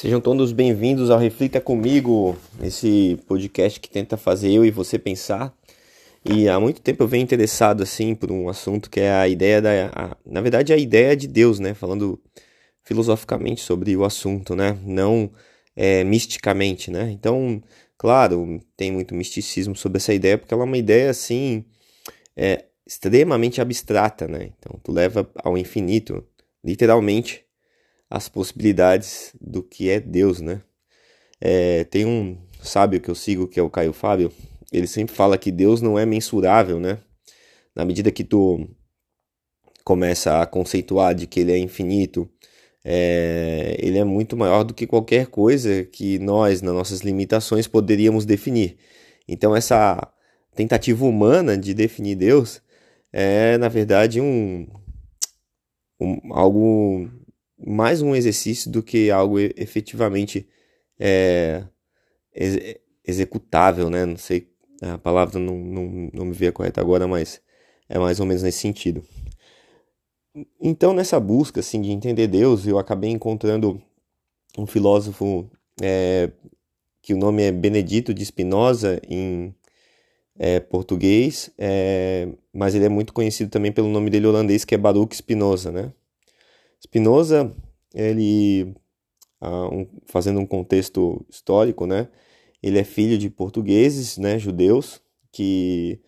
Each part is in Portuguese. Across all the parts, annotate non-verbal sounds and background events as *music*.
Sejam todos bem-vindos ao Reflita Comigo, esse podcast que tenta fazer eu e você pensar. E há muito tempo eu venho interessado assim por um assunto que é a ideia da, a, na verdade a ideia de Deus, né? Falando filosoficamente sobre o assunto, né? Não é, misticamente, né? Então, claro, tem muito misticismo sobre essa ideia porque ela é uma ideia assim é, extremamente abstrata, né? Então, tu leva ao infinito, literalmente as possibilidades do que é Deus, né? É, tem um sábio que eu sigo, que é o Caio Fábio, ele sempre fala que Deus não é mensurável, né? Na medida que tu começa a conceituar de que ele é infinito, é, ele é muito maior do que qualquer coisa que nós, nas nossas limitações, poderíamos definir. Então, essa tentativa humana de definir Deus é, na verdade, um, um algo mais um exercício do que algo efetivamente é, ex executável, né? Não sei, a palavra não, não, não me veio correta agora, mas é mais ou menos nesse sentido. Então, nessa busca assim, de entender Deus, eu acabei encontrando um filósofo é, que o nome é Benedito de Spinoza em é, português, é, mas ele é muito conhecido também pelo nome dele holandês, que é Baruch Spinoza, né? Spinoza, ele, ah, fazendo um contexto histórico, né, ele é filho de portugueses, né, judeus, que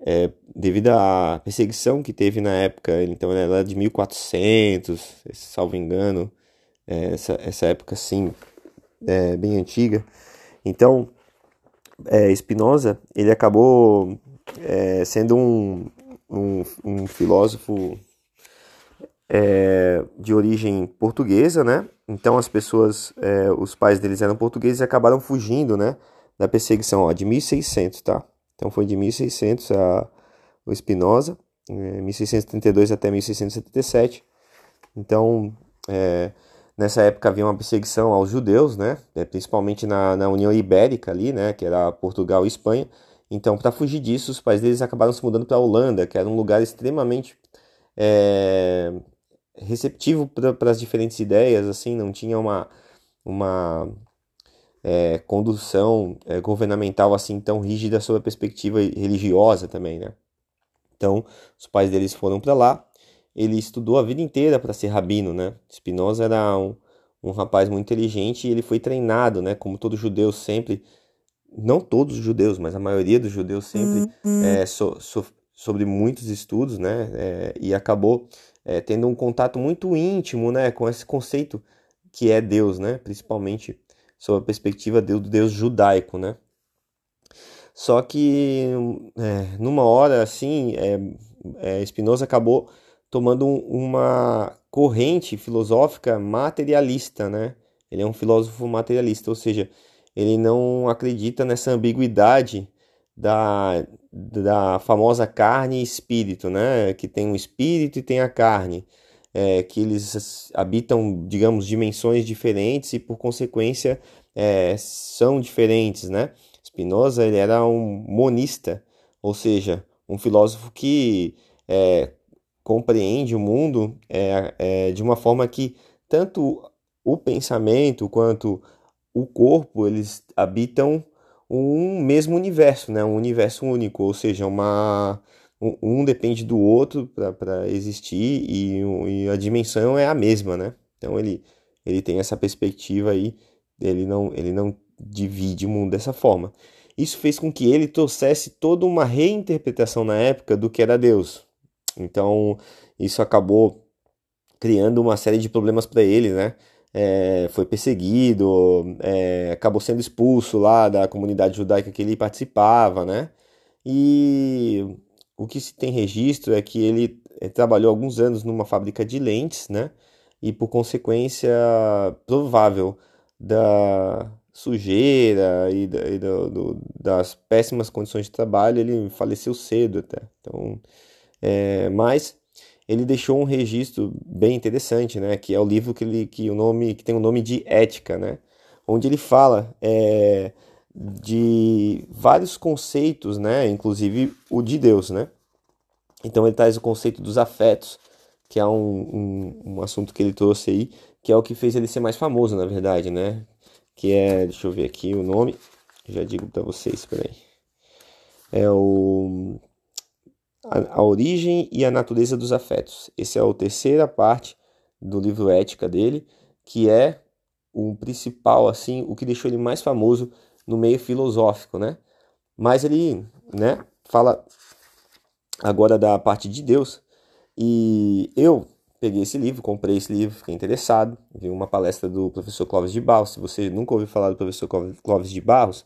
é, devido à perseguição que teve na época, então ele era de 1400, salvo engano, é, essa, essa época sim, é, bem antiga. Então, é, Spinoza, ele acabou é, sendo um, um, um filósofo é, de origem portuguesa, né? Então as pessoas, é, os pais deles eram portugueses e acabaram fugindo, né? Da perseguição, ó, de 1600, tá? Então foi de 1600 a o Spinoza, é, 1632 até 1677. Então, é, nessa época havia uma perseguição aos judeus, né? É, principalmente na, na União Ibérica ali, né? Que era Portugal e Espanha. Então, para fugir disso, os pais deles acabaram se mudando para a Holanda, que era um lugar extremamente é, receptivo para as diferentes ideias, assim, não tinha uma, uma é, condução é, governamental assim tão rígida sobre a perspectiva religiosa também, né? Então, os pais deles foram para lá. Ele estudou a vida inteira para ser rabino, né? Spinoza era um, um rapaz muito inteligente e ele foi treinado, né? Como todo judeu sempre, não todos os judeus, mas a maioria dos judeus sempre uhum. é, so, so, sobre muitos estudos, né? É, e acabou é, tendo um contato muito íntimo, né, com esse conceito que é Deus, né? Principalmente sob a perspectiva do Deus judaico, né? Só que é, numa hora assim, é, é, Spinoza acabou tomando uma corrente filosófica materialista, né? Ele é um filósofo materialista, ou seja, ele não acredita nessa ambiguidade da, da famosa carne e espírito, né? Que tem o espírito e tem a carne, é, que eles habitam, digamos, dimensões diferentes e por consequência é, são diferentes, né? Spinoza ele era um monista, ou seja, um filósofo que é, compreende o mundo é, é, de uma forma que tanto o pensamento quanto o corpo eles habitam um mesmo universo, né? um universo único, ou seja, uma, um, depende do outro para existir e, e, a dimensão é a mesma. Né? Então ele, ele tem essa perspectiva aí, ele não, ele não divide o mundo dessa forma. Isso fez com que ele trouxesse toda uma reinterpretação na época do que era Deus. Então isso acabou criando uma série de problemas para ele, né? É, foi perseguido, é, acabou sendo expulso lá da comunidade judaica que ele participava, né? E o que se tem registro é que ele é, trabalhou alguns anos numa fábrica de lentes, né? E por consequência provável da sujeira e, da, e do, do, das péssimas condições de trabalho, ele faleceu cedo até. Então, é, mas ele deixou um registro bem interessante, né? Que é o livro que, ele, que, o nome, que tem o nome de Ética, né? Onde ele fala é, de vários conceitos, né? Inclusive o de Deus, né? Então ele traz o conceito dos afetos, que é um, um, um assunto que ele trouxe aí, que é o que fez ele ser mais famoso, na verdade, né? Que é, deixa eu ver aqui o nome, já digo para vocês, peraí. É o a, a, origem e a natureza dos afetos. Essa é a terceira parte do livro Ética dele, que é o principal, assim, o que deixou ele mais famoso no meio filosófico, né? Mas ele, né, fala agora da parte de Deus. E eu peguei esse livro, comprei esse livro, fiquei interessado, vi uma palestra do professor Clóvis de Barros. Se você nunca ouviu falar do professor Clóvis de Barros,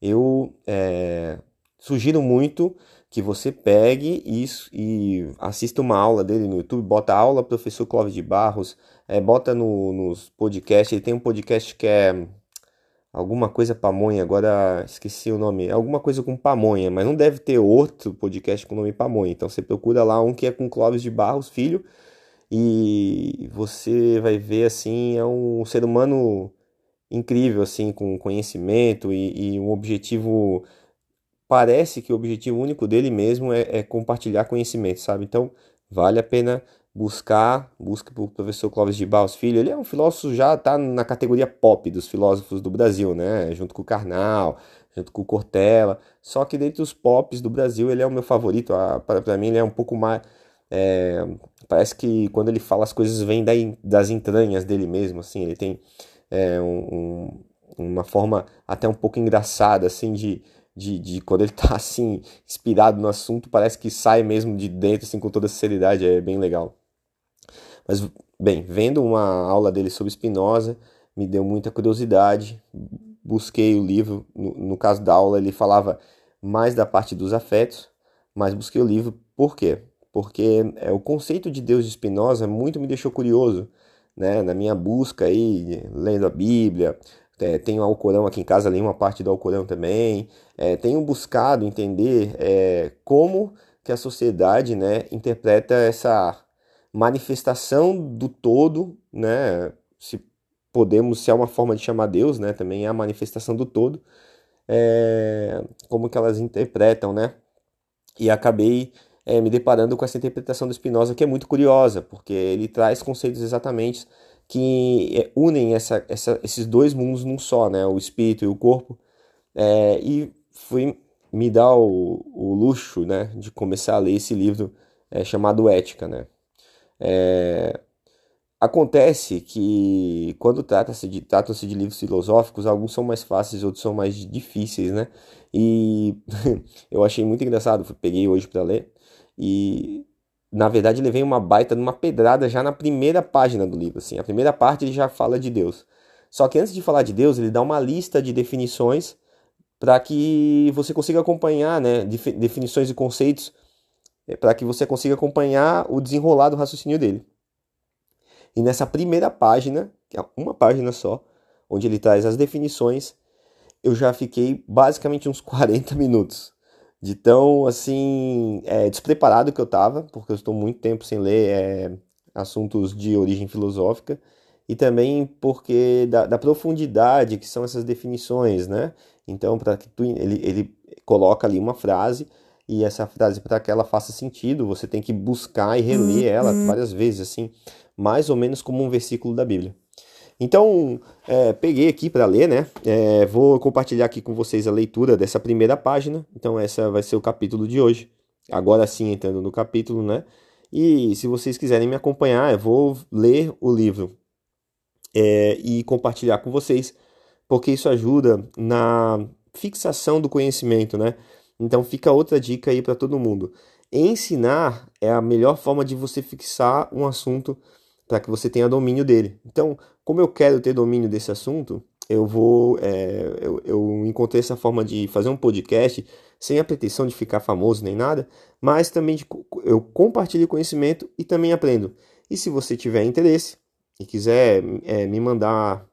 eu é, sugiro muito que você pegue isso e assista uma aula dele no YouTube, bota aula professor Clóvis de Barros, é, bota no, nos podcasts, ele tem um podcast que é alguma coisa pamonha, agora esqueci o nome, alguma coisa com pamonha, mas não deve ter outro podcast com o nome pamonha, então você procura lá um que é com Clóvis de Barros, filho, e você vai ver, assim, é um ser humano incrível, assim, com conhecimento e, e um objetivo, parece que o objetivo único dele mesmo é, é compartilhar conhecimento, sabe? Então, vale a pena buscar, busca o professor Clóvis de Barros Filho, ele é um filósofo já está na categoria pop dos filósofos do Brasil, né? Junto com o Karnal, junto com o Cortella. Só que dentre os pops do Brasil ele é o meu favorito. Para mim ele é um pouco mais é, parece que quando ele fala as coisas vêm das entranhas dele mesmo, assim, ele tem é, um, uma forma até um pouco engraçada, assim, de, de, de, quando ele tá, *laughs* assim, inspirado no assunto, parece que sai mesmo de dentro, assim, com toda sinceridade, é bem legal. Mas, bem, vendo uma aula dele sobre Spinoza, me deu muita curiosidade, busquei o livro, no, no caso da aula ele falava mais da parte dos afetos, mas busquei o livro por quê? Porque é, o conceito de Deus de Spinoza muito me deixou curioso, né? Na minha busca aí, lendo a Bíblia, é, tenho o Alcorão aqui em casa, li uma parte do Alcorão também, é, tenho buscado entender é, como que a sociedade né, interpreta essa manifestação do todo, né? Se podemos, se é uma forma de chamar Deus, né? Também é a manifestação do todo, é, como que elas interpretam, né? E acabei é, me deparando com essa interpretação do Spinoza que é muito curiosa, porque ele traz conceitos exatamente que é, unem essa, essa, esses dois mundos num só, né? O espírito e o corpo. É, e fui me dar o, o, luxo, né, de começar a ler esse livro é, chamado Ética, né? É, acontece que quando trata-se de, trata de livros filosóficos, alguns são mais fáceis, outros são mais difíceis, né? E *laughs* eu achei muito engraçado, peguei hoje para ler e na verdade levei uma baita numa pedrada já na primeira página do livro, assim. A primeira parte ele já fala de Deus. Só que antes de falar de Deus, ele dá uma lista de definições para que você consiga acompanhar, né, definições e conceitos é, para que você consiga acompanhar o desenrolar do raciocínio dele. E nessa primeira página, que é uma página só, onde ele traz as definições, eu já fiquei basicamente uns 40 minutos. De tão, assim, é, despreparado que eu estava, porque eu estou muito tempo sem ler é, assuntos de origem filosófica, e também porque da, da, profundidade que são essas definições, né? Então, para que tu, ele, ele coloca ali uma frase e essa frase, para que ela faça sentido, você tem que buscar e reler ela uhum. várias vezes, assim, mais ou menos como um versículo da Bíblia. Então, é, peguei aqui para ler, né? É, vou compartilhar aqui com vocês a leitura dessa primeira página. Então, essa vai ser o capítulo de hoje. Agora sim, entrando no capítulo, né? E se vocês quiserem me acompanhar, eu vou ler o livro é, e compartilhar com vocês, porque isso ajuda na fixação do conhecimento, né? Então fica outra dica aí para todo mundo. Ensinar é a melhor forma de você fixar um assunto para que você tenha domínio dele. Então, como eu quero ter domínio desse assunto, eu vou, é, eu, eu encontrei essa forma de fazer um podcast sem a pretensão de ficar famoso nem nada, mas também de, eu compartilho conhecimento e também aprendo. E se você tiver interesse e quiser é, me mandar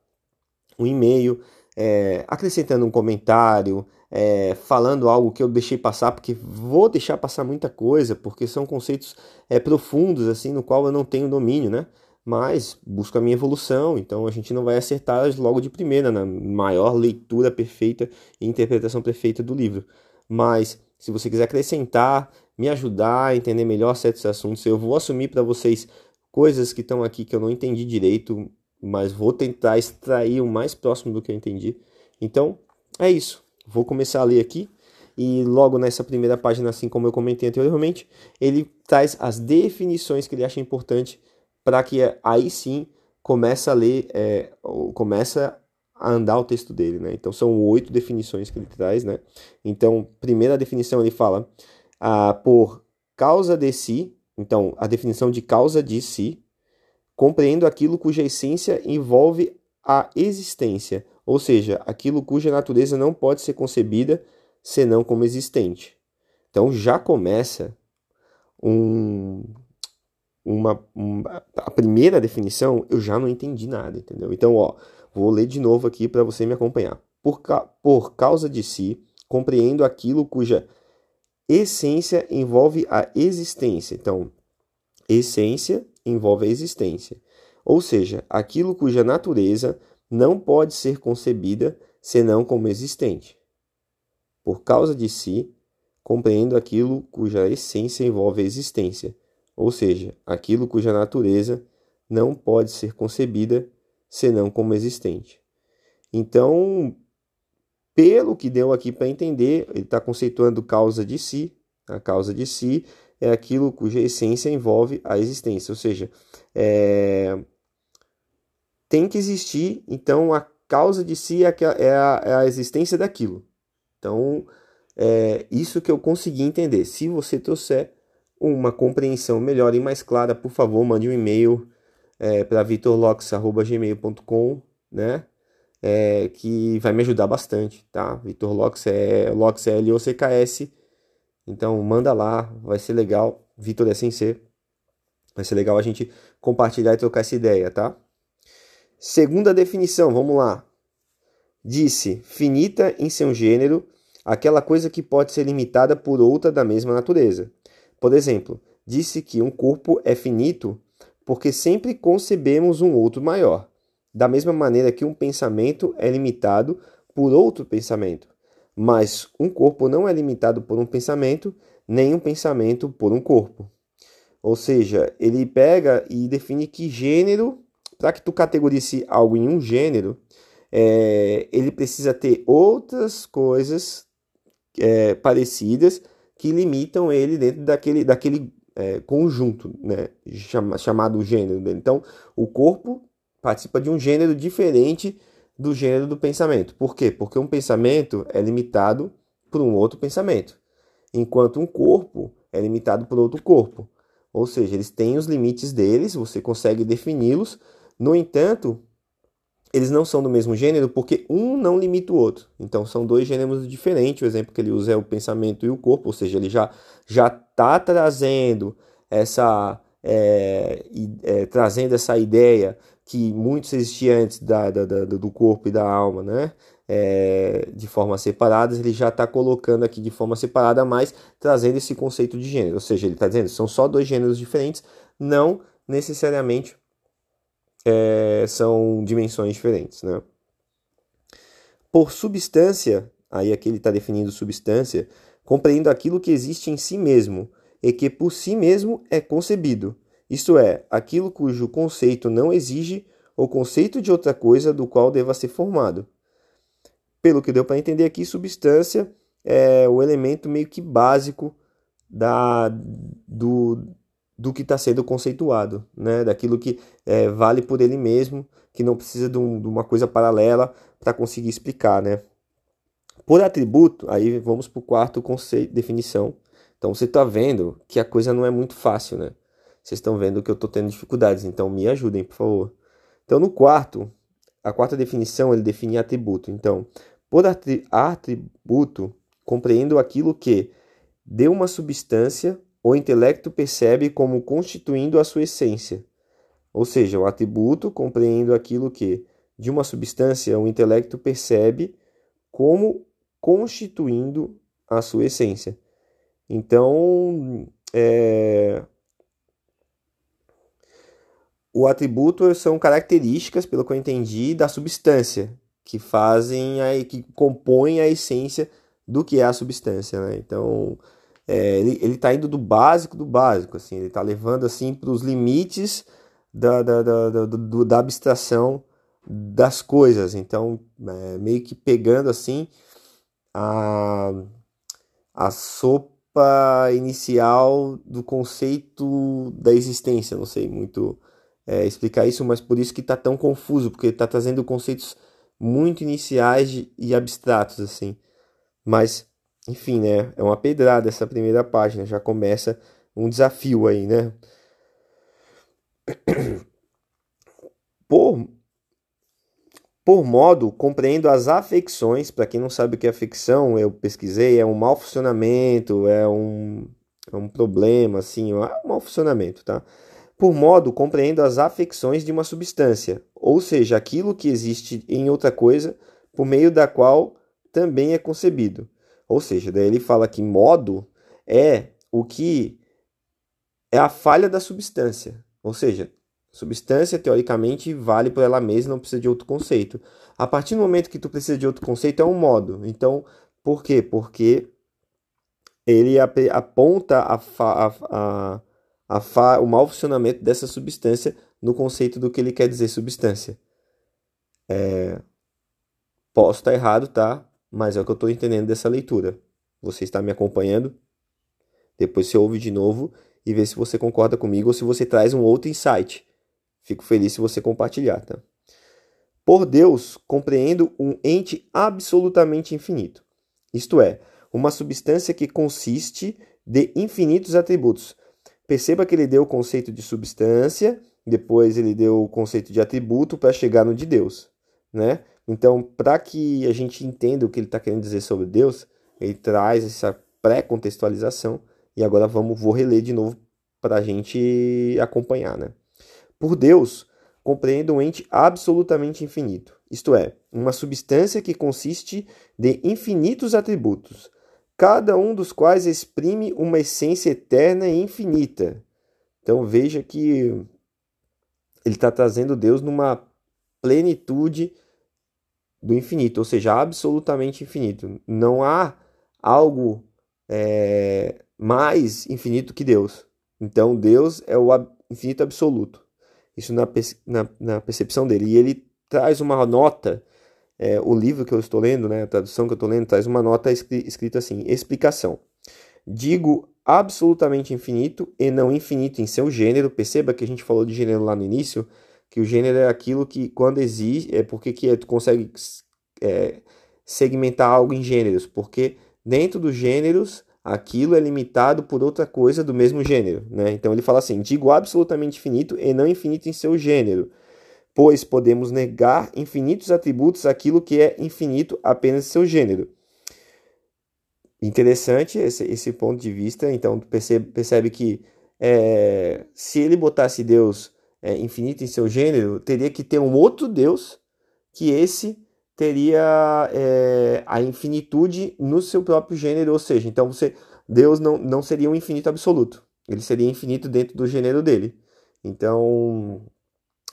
um e-mail é, acrescentando um comentário, é, falando algo que eu deixei passar, porque vou deixar passar muita coisa, porque são conceitos é, profundos, assim, no qual eu não tenho domínio, né? Mas busco a minha evolução, então a gente não vai acertar logo de primeira, na maior leitura perfeita e interpretação perfeita do livro. Mas se você quiser acrescentar, me ajudar a entender melhor certos assuntos, eu vou assumir para vocês coisas que estão aqui que eu não entendi direito, mas vou tentar extrair o mais próximo do que eu entendi. Então, é isso. Vou começar a ler aqui e logo nessa primeira página, assim como eu comentei anteriormente, ele traz as definições que ele acha importante para que aí sim comece a ler, é, começa a andar o texto dele, né? Então são oito definições que ele traz, né? Então, primeira definição ele fala ah, por causa de si, então a definição de causa de si, compreendo aquilo cuja essência envolve a existência, ou seja, aquilo cuja natureza não pode ser concebida senão como existente. Então já começa um, uma, uma, a primeira definição eu já não entendi nada, entendeu? Então, ó, vou ler de novo aqui para você me acompanhar. Por, por causa de si, compreendo aquilo cuja essência envolve a existência. Então, essência envolve a existência. Ou seja, aquilo cuja natureza não pode ser concebida senão como existente. Por causa de si, compreendo aquilo cuja essência envolve a existência, ou seja, aquilo cuja natureza não pode ser concebida senão como existente. Então, pelo que deu aqui para entender, ele está conceituando causa de si. A causa de si é aquilo cuja essência envolve a existência, ou seja, é... tem que existir, então a causa de si é, é a, é a existência daquilo. Então, é isso que eu consegui entender. Se você trouxer uma compreensão melhor e mais clara, por favor, mande um e-mail é, para vitorlox.gmail.com, né? É, que vai me ajudar bastante, tá? Vitor Lox é Lox é L-O-C-K-S. Então manda lá, vai ser legal. Vitor é sem ser. Vai ser legal a gente compartilhar e trocar essa ideia, tá? Segunda definição, vamos lá. Disse: finita em seu gênero, aquela coisa que pode ser limitada por outra da mesma natureza. Por exemplo, disse que um corpo é finito porque sempre concebemos um outro maior, da mesma maneira que um pensamento é limitado por outro pensamento. Mas um corpo não é limitado por um pensamento, nem um pensamento por um corpo. Ou seja, ele pega e define que gênero, para que tu categorize algo em um gênero, é, ele precisa ter outras coisas é, parecidas que limitam ele dentro daquele, daquele é, conjunto, né, chama, chamado gênero dele. Então, o corpo participa de um gênero diferente do gênero do pensamento. Por quê? Porque um pensamento é limitado por um outro pensamento, enquanto um corpo é limitado por outro corpo. Ou seja, eles têm os limites deles, você consegue defini-los. No entanto, eles não são do mesmo gênero porque um não limita o outro. Então são dois gêneros diferentes. O exemplo que ele usa é o pensamento e o corpo, ou seja, ele já já está trazendo essa é, é, trazendo essa ideia que muitos existiam antes da, da, da, do corpo e da alma, né? É, de forma separadas, ele já está colocando aqui de forma separada, mas trazendo esse conceito de gênero. Ou seja, ele está dizendo são só dois gêneros diferentes, não necessariamente é, são dimensões diferentes. Né? Por substância, aí aqui ele está definindo substância, compreendo aquilo que existe em si mesmo e que por si mesmo é concebido, isto é, aquilo cujo conceito não exige o conceito de outra coisa do qual deva ser formado. Pelo que deu para entender aqui, substância é o elemento meio que básico da, do, do que está sendo conceituado, né? daquilo que é, vale por ele mesmo, que não precisa de, um, de uma coisa paralela para conseguir explicar. Né? Por atributo, aí vamos para o quarto conceito, definição. Então você está vendo que a coisa não é muito fácil, né? Vocês estão vendo que eu estou tendo dificuldades, então me ajudem, por favor. Então no quarto, a quarta definição ele define atributo. Então, por atributo, compreendo aquilo que de uma substância o intelecto percebe como constituindo a sua essência. Ou seja, o atributo compreendo aquilo que, de uma substância, o intelecto percebe como constituindo a sua essência. Então, é... o atributo são características, pelo que eu entendi, da substância que fazem, que compõem a essência do que é a substância. Né? Então, é, ele, ele tá indo do básico do básico, assim, ele tá levando assim para os limites da, da, da, da, da abstração das coisas. Então, é, meio que pegando assim a, a sopa inicial do conceito da existência. Não sei muito é, explicar isso, mas por isso que está tão confuso, porque está trazendo conceitos muito iniciais e abstratos assim. Mas, enfim, né? É uma pedrada essa primeira página. Já começa um desafio aí, né? *clears throat* Por, por modo, compreendo as afecções. Para quem não sabe o que é afecção, eu pesquisei, é um mau funcionamento, é um, é um problema, assim, é um mau funcionamento, tá? Por modo, compreendo as afecções de uma substância, ou seja, aquilo que existe em outra coisa, por meio da qual também é concebido. Ou seja, daí ele fala que modo é o que é a falha da substância. Ou seja, substância teoricamente vale por ela mesma, não precisa de outro conceito. A partir do momento que tu precisa de outro conceito é um modo. Então, por quê? Porque ele aponta a, a, a, o mau funcionamento dessa substância no conceito do que ele quer dizer substância. É... Posso estar errado, tá? Mas é o que eu estou entendendo dessa leitura. Você está me acompanhando? Depois você ouve de novo e vê se você concorda comigo ou se você traz um outro insight. Fico feliz se você compartilhar, tá? Por Deus, compreendo um ente absolutamente infinito. Isto é, uma substância que consiste de infinitos atributos. Perceba que ele deu o conceito de substância, depois ele deu o conceito de atributo para chegar no de Deus, né? Então, para que a gente entenda o que ele está querendo dizer sobre Deus, ele traz essa pré-contextualização e agora vamos, vou reler de novo para a gente acompanhar, né? Por Deus, compreendo um ente absolutamente infinito, isto é, uma substância que consiste de infinitos atributos, cada um dos quais exprime uma essência eterna e infinita. Então veja que ele está trazendo Deus numa plenitude do infinito, ou seja, absolutamente infinito. Não há algo é, mais infinito que Deus. Então Deus é o infinito absoluto. Isso na, na, na percepção dele. E ele traz uma nota, é, o livro que eu estou lendo, né, a tradução que eu estou lendo, traz uma nota escrita assim: explicação. Digo absolutamente infinito e não infinito em seu gênero. Perceba que a gente falou de gênero lá no início, que o gênero é aquilo que quando existe, é porque que tu consegue é, segmentar algo em gêneros, porque dentro dos gêneros aquilo é limitado por outra coisa do mesmo gênero. Né? Então ele fala assim: digo absolutamente infinito e não infinito em seu gênero, pois podemos negar infinitos atributos àquilo que é infinito apenas em seu gênero. Interessante esse, esse ponto de vista. Então percebe, percebe que é, se ele botasse Deus é, infinito em seu gênero, teria que ter um outro Deus que esse teria é, a infinitude no seu próprio gênero, ou seja, então você Deus não, não seria um infinito absoluto, ele seria infinito dentro do gênero dele. Então,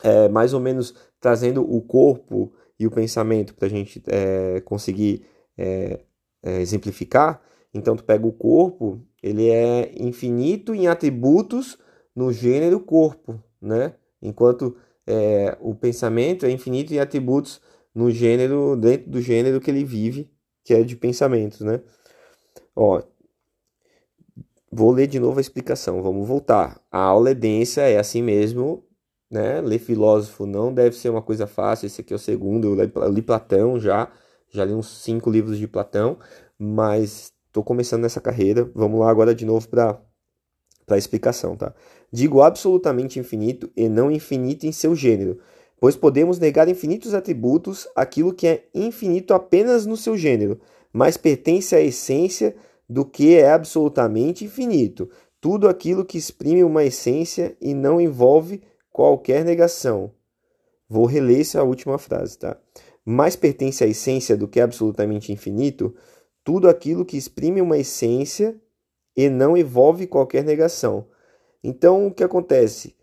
é, mais ou menos trazendo o corpo e o pensamento para a gente é, conseguir é, é, exemplificar. Então, tu pega o corpo, ele é infinito em atributos no gênero corpo, né? Enquanto é, o pensamento é infinito em atributos no gênero, dentro do gênero que ele vive, que é de pensamentos, né? Ó, vou ler de novo a explicação, vamos voltar. A aula é densa, é assim mesmo, né? Ler filósofo não deve ser uma coisa fácil, esse aqui é o segundo, eu li Platão já, já li uns cinco livros de Platão, mas estou começando nessa carreira, vamos lá agora de novo para a explicação, tá? Digo absolutamente infinito e não infinito em seu gênero, pois podemos negar infinitos atributos aquilo que é infinito apenas no seu gênero, mas pertence à essência do que é absolutamente infinito, tudo aquilo que exprime uma essência e não envolve qualquer negação. Vou reler essa última frase, tá? Mas pertence à essência do que é absolutamente infinito, tudo aquilo que exprime uma essência e não envolve qualquer negação. Então, o que acontece?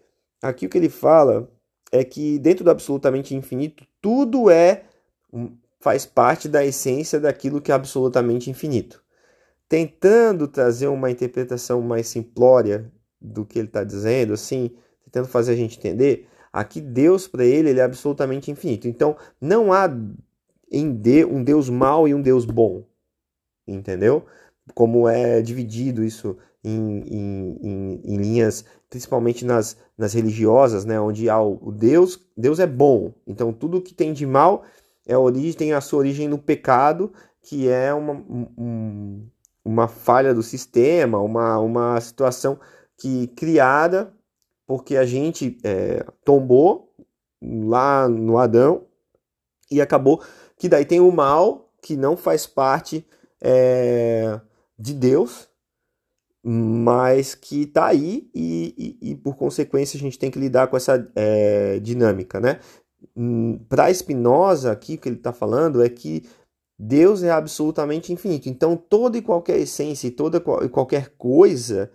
Aqui o que ele fala é que dentro do absolutamente infinito, tudo é faz parte da essência daquilo que é absolutamente infinito. Tentando trazer uma interpretação mais simplória do que ele está dizendo, assim, tentando fazer a gente entender, aqui Deus para ele, ele é absolutamente infinito. Então, não há em de, um Deus mau e um Deus bom. Entendeu? Como é dividido isso em, em, em, em linhas, principalmente nas, nas religiosas, né? Onde há o Deus, Deus é bom. Então, tudo que tem de mal é origem, tem a sua origem no pecado, que é uma, um, uma falha do sistema, uma, uma situação que criada porque a gente é, tombou lá no Adão e acabou que daí tem o mal que não faz parte é, de Deus, mas que está aí e, e, e, por consequência a gente tem que lidar com essa é, dinâmica, né? Hum, Para Spinoza aqui o que ele está falando é que Deus é absolutamente infinito. Então, toda e qualquer essência e toda e qualquer coisa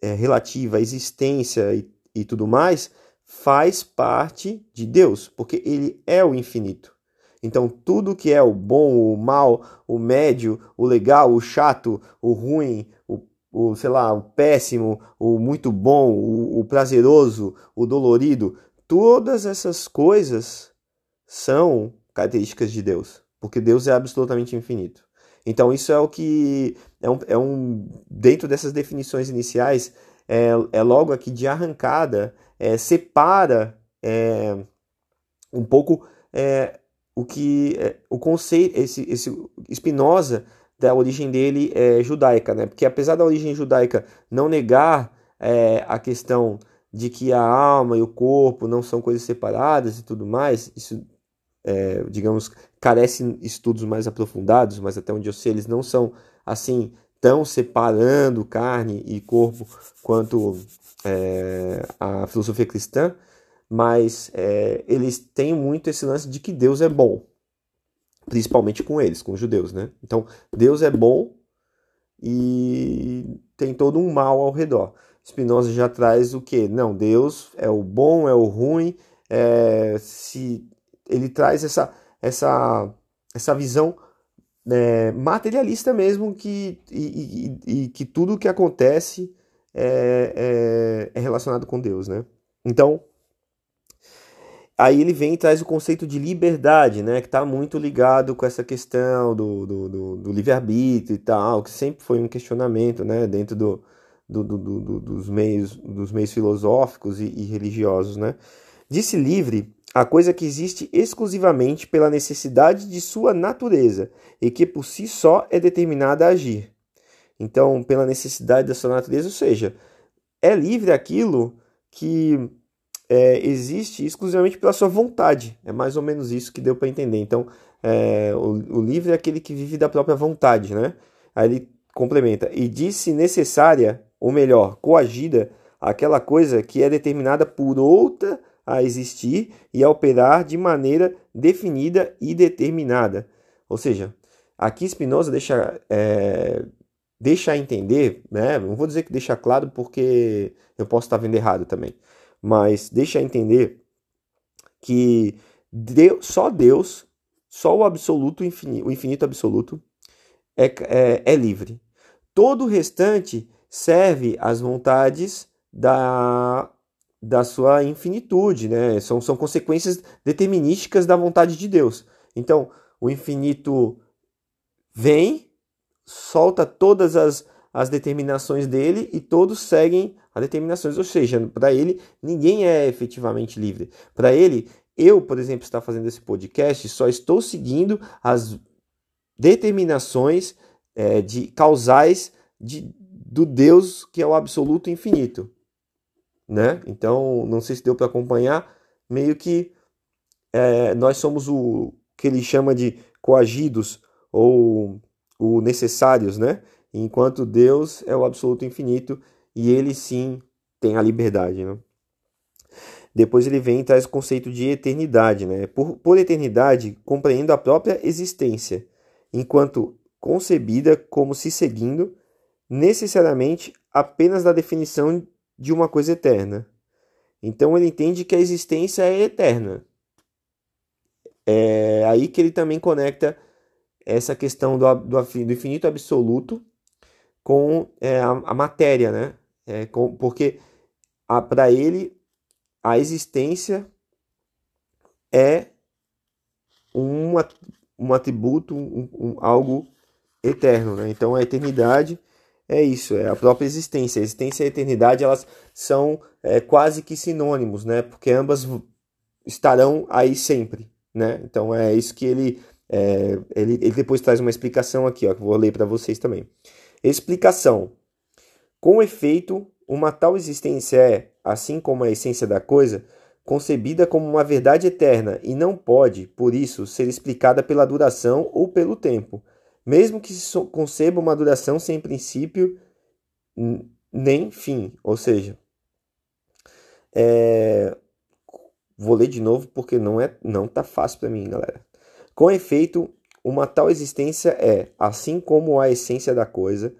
é, relativa à existência e, e tudo mais faz parte de Deus, porque ele é o infinito. Então, tudo que é o bom, o mal, o médio, o legal, o chato, o ruim, o, o sei lá, o péssimo, o muito bom, o, o prazeroso, o dolorido, todas essas coisas são características de Deus porque Deus é absolutamente infinito. Então isso é o que é um, é um dentro dessas definições iniciais é, é logo aqui de arrancada é, separa é, um pouco é, o que é, o conceito esse esse Spinoza da origem dele é judaica, né? Porque apesar da origem judaica não negar é, a questão de que a alma e o corpo não são coisas separadas e tudo mais, isso é, digamos, carecem estudos mais aprofundados, mas até onde eu sei, eles não são assim tão separando carne e corpo quanto é, a filosofia cristã, mas é, eles têm muito esse lance de que Deus é bom, principalmente com eles, com os judeus, né? Então, Deus é bom e tem todo um mal ao redor. Spinoza já traz o que? Não, Deus é o bom, é o ruim, é, se ele traz essa, essa, essa visão é, materialista mesmo que, e, e, e, que tudo que acontece é, é, é, relacionado com Deus, né? Então, aí ele vem e traz o conceito de liberdade, né? Que está muito ligado com essa questão do, do, do, do livre-arbítrio e tal, que sempre foi um questionamento, né? Dentro do, do, do, do, dos, meios, dos meios filosóficos e, e religiosos, né? Disse livre a coisa que existe exclusivamente pela necessidade de sua natureza e que por si só é determinada a agir. Então, pela necessidade da sua natureza, ou seja, é livre aquilo que é, existe exclusivamente pela sua vontade. É mais ou menos isso que deu para entender. Então, é, o, o, livre é aquele que vive da própria vontade, né? Aí ele complementa. E disse necessária, ou melhor, coagida, aquela coisa que é determinada por outra a existir e a operar de maneira definida e determinada. Ou seja, aqui Spinoza deixa, é, deixa entender, né? não vou dizer que deixa claro porque eu posso estar vendo errado também, mas deixa entender que Deus, só Deus, só o absoluto, infinito, o infinito absoluto, é, é, é livre. Todo o restante serve às vontades da da sua infinitude, né? São, são consequências determinísticas da vontade de Deus. Então, o infinito vem, solta todas as, as determinações dele e todos seguem as determinações. Ou seja, para ele, ninguém é efetivamente livre. Para ele, eu, por exemplo, estar fazendo esse podcast, só estou seguindo as determinações é, de causais de, do Deus que é o absoluto infinito né? Então, não sei se deu para acompanhar, meio que é, nós somos o que ele chama de coagidos ou o necessários, né? Enquanto Deus é o absoluto infinito e ele sim tem a liberdade, né? Depois ele vem e traz o conceito de eternidade, né? Por, por eternidade, compreendo a própria existência, enquanto concebida como se seguindo necessariamente apenas da definição de uma coisa eterna. Então ele entende que a existência é eterna. É aí que ele também conecta essa questão do, do, do infinito absoluto com é, a, a, matéria, né? É, com, porque para ele a existência é um, um atributo, um, um, algo eterno. Né? Então a eternidade é isso, é a própria existência. A existência e a eternidade elas são é, quase que sinônimos, né? porque ambas estarão aí sempre. Né? Então é isso que ele, é, ele, ele depois traz uma explicação aqui, ó, que eu vou ler para vocês também. Explicação. Com efeito, uma tal existência é, assim como a essência da coisa, concebida como uma verdade eterna e não pode, por isso, ser explicada pela duração ou pelo tempo, mesmo que se conceba uma duração sem princípio nem fim. Ou seja, é... vou ler de novo porque não é não tá fácil para mim, galera. Com efeito, uma tal existência é, assim como a essência da coisa,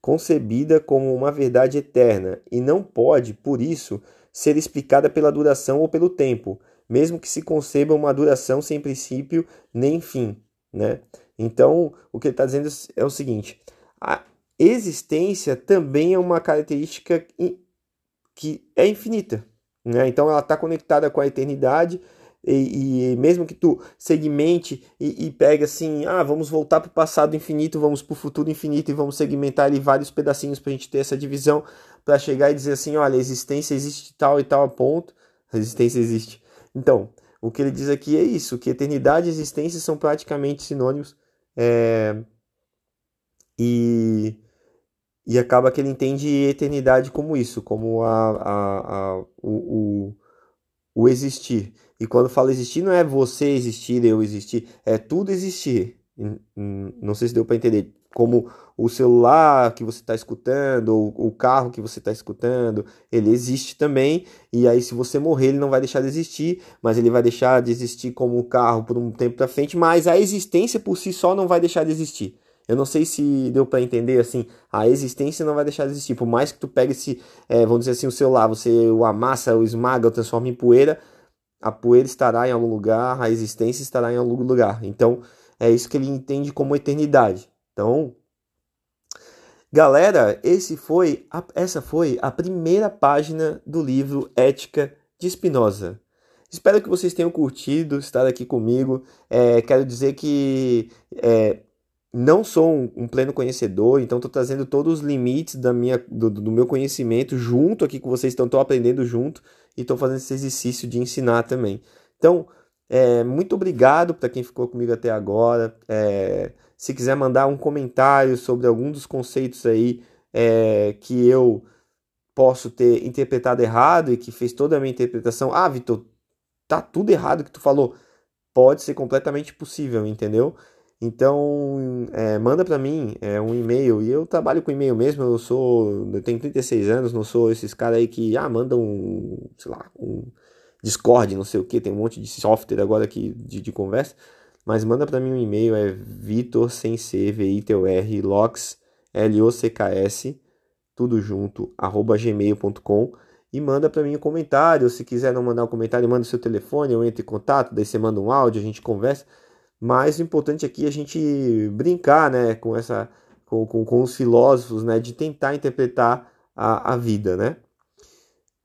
concebida como uma verdade eterna e não pode, por isso, ser explicada pela duração ou pelo tempo, mesmo que se conceba uma duração sem princípio nem fim. Né? Então, o que ele está dizendo é o seguinte: a existência também é uma característica que é infinita. Né? Então, ela está conectada com a eternidade e, e, mesmo que tu segmente e, e pegue assim, ah, vamos voltar para o passado infinito, vamos para o futuro infinito e vamos segmentar ali vários pedacinhos para a gente ter essa divisão, para chegar e dizer assim, olha, a existência existe tal e tal a ponto, a existência existe. Então, o que ele diz aqui é isso, que eternidade e existência são praticamente sinônimos, é... e, e acaba que ele entende eternidade como isso, como a, a, a o, o, o existir. E quando fala existir, não é você existir, eu existir, é tudo existir. Não sei se deu para entender. Como o celular que você está escutando, ou o carro que você está escutando, ele existe também. E aí, se você morrer, ele não vai deixar de existir, mas ele vai deixar de existir como o carro por um tempo para frente. Mas a existência por si só não vai deixar de existir. Eu não sei se deu para entender assim, a existência não vai deixar de existir. Por mais que tu pegue esse, é, vamos dizer assim, o celular, você o amassa, o esmaga, o transforma em poeira, a poeira estará em algum lugar, a existência estará em algum lugar. Então, é isso que ele entende como eternidade. Então, galera, esse foi a, essa foi a primeira página do livro Ética de Spinoza. Espero que vocês tenham curtido estar aqui comigo. É, quero dizer que é, não sou um, um, pleno conhecedor, então estou trazendo todos os limites da minha, do, do meu conhecimento junto aqui com vocês, então estou aprendendo junto e estou fazendo esse exercício de ensinar também. Então, é, muito obrigado para quem ficou comigo até agora. É, se quiser mandar um comentário sobre algum dos conceitos aí é, que eu posso ter interpretado errado e que fez toda a minha interpretação, ah, Vitor, tá tudo errado que tu falou. Pode ser completamente possível, entendeu? Então, é, manda para mim é, um e-mail. E eu trabalho com e-mail mesmo. Eu sou, eu tenho 36 anos, não sou esses caras aí que ah, mandam um, sei lá, um Discord, não sei o que. Tem um monte de software agora aqui de, de conversa. Mas manda para mim um e-mail, é Vitor sem C, V-I-T-O-R, Lox, L-O-C-K-S, tudo junto, arroba gmail.com. E manda para mim um comentário. Se quiser não mandar um comentário, manda o seu telefone, eu entro em contato, daí você manda um áudio, a gente conversa. Mas o importante aqui é a gente brincar né, com, essa, com, com, com os filósofos, né, de tentar interpretar a, a vida. Né?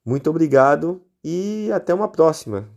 Muito obrigado e até uma próxima.